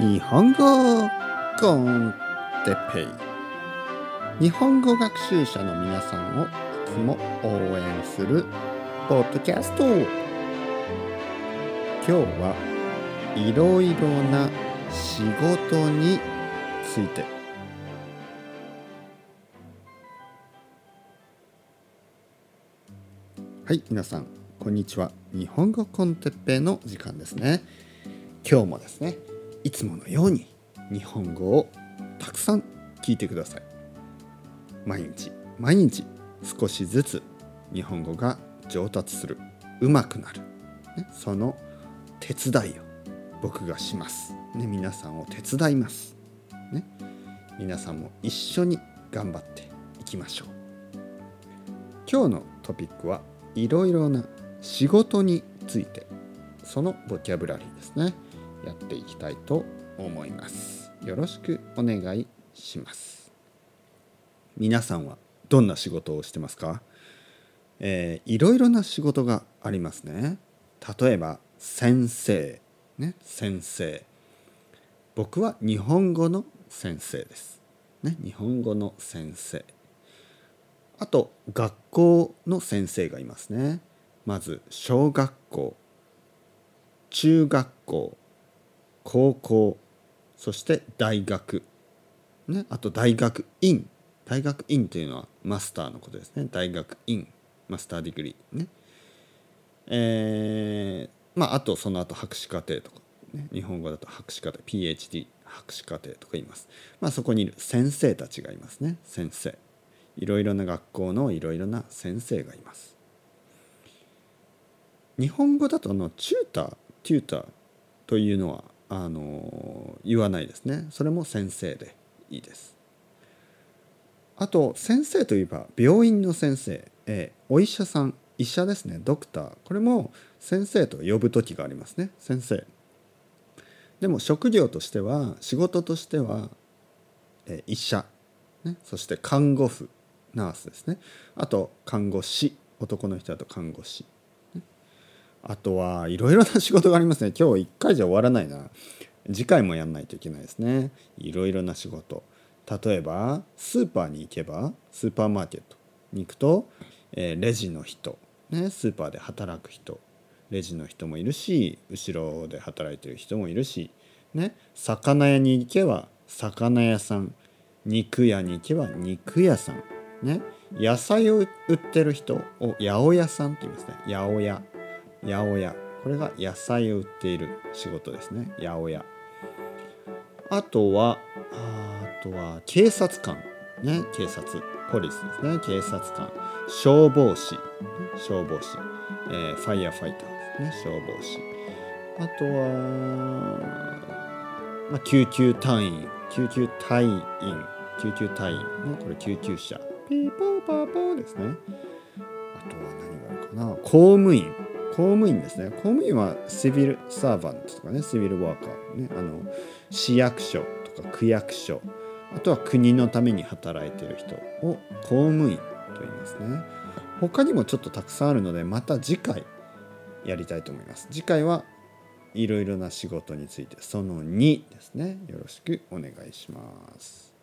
日本語コンテペイ。日本語学習者の皆さんをいつも応援するポッドキャスト。今日はいろいろな仕事について。はい皆さんこんにちは。日本語コンテッペイの時間ですね。今日もですねいつものように日本語をたくさん聞いてください。毎日毎日少しずつ日本語が上達する。上手くなる、ね、その手伝いを僕がします、ね、皆さんを手伝います、ね、皆さんも一緒に頑張っていきましょう。今日のトピックはいろいろな仕事について。そのボキャブラリーですね。やっていきたいと思います。よろしくお願いします。皆さんはどんな仕事をしてますか、えー、いろいろな仕事がありますね。例えば先生。ね先生。僕は日本語の先生です。ね日本語の先生。あと学校の先生がいますね。まず小学校。中学校。高校そして大学、ね、あと大学院。大学院というのはマスターのことですね。大学院 master degree。ね。えー、まああとその後博士課程とか、ね、日本語だと博士課程。PhD 博士課程とか言います。まあそこにいる先生たちがいますね。先生。いろいろな学校のいろいろな先生がいます。日本語だとのチューターテューターというのはあの言わないですね。それも先生でいいです。あと先生といえば病院の先生、えー、お医者さん医者ですね。ドクター。これも先生と呼ぶ時がありますね。先生。でも職業としては仕事としては、えー、医者、ね、そして看護婦。ナースですね。あと看護師。男の人だと看護師。あとはいろいろな仕事がありますね。今日1回じゃ終わらないな。次回もやんないといけないですね。いろいろな仕事。例えばスーパーに行けばスーパーマーケットに行くと、えー、レジの人、ね、スーパーで働く人。レジの人もいるし後ろで働いてる人もいるし、ね、魚屋に行けば魚屋さん。肉屋に行けば肉屋さん、ね、野菜を売ってる人を八百屋さんって言いますね。八百屋。八百屋。これが野菜を売っている仕事ですね。八百屋。あとはあとは警察官。ね警察。ポリスですね。警察官。消防士。消防士、えー、ファイヤーファイターですね。消防士。あとは、まあ、救急隊員。救急隊員。救急隊員。ねこれ救急車。ピーポーパーポーですね。あとは何があるかな。公務員。公務員ですね。公務員はシビルサーバントとかねシビルワーカーね。あの市役所とか区役所。あとは国のために働いている人を公務員と言いますね。他にもちょっとたくさんあるのでまた次回やりたいと思います。次回はいろいろな仕事についてその2ですね。よろしくお願いします。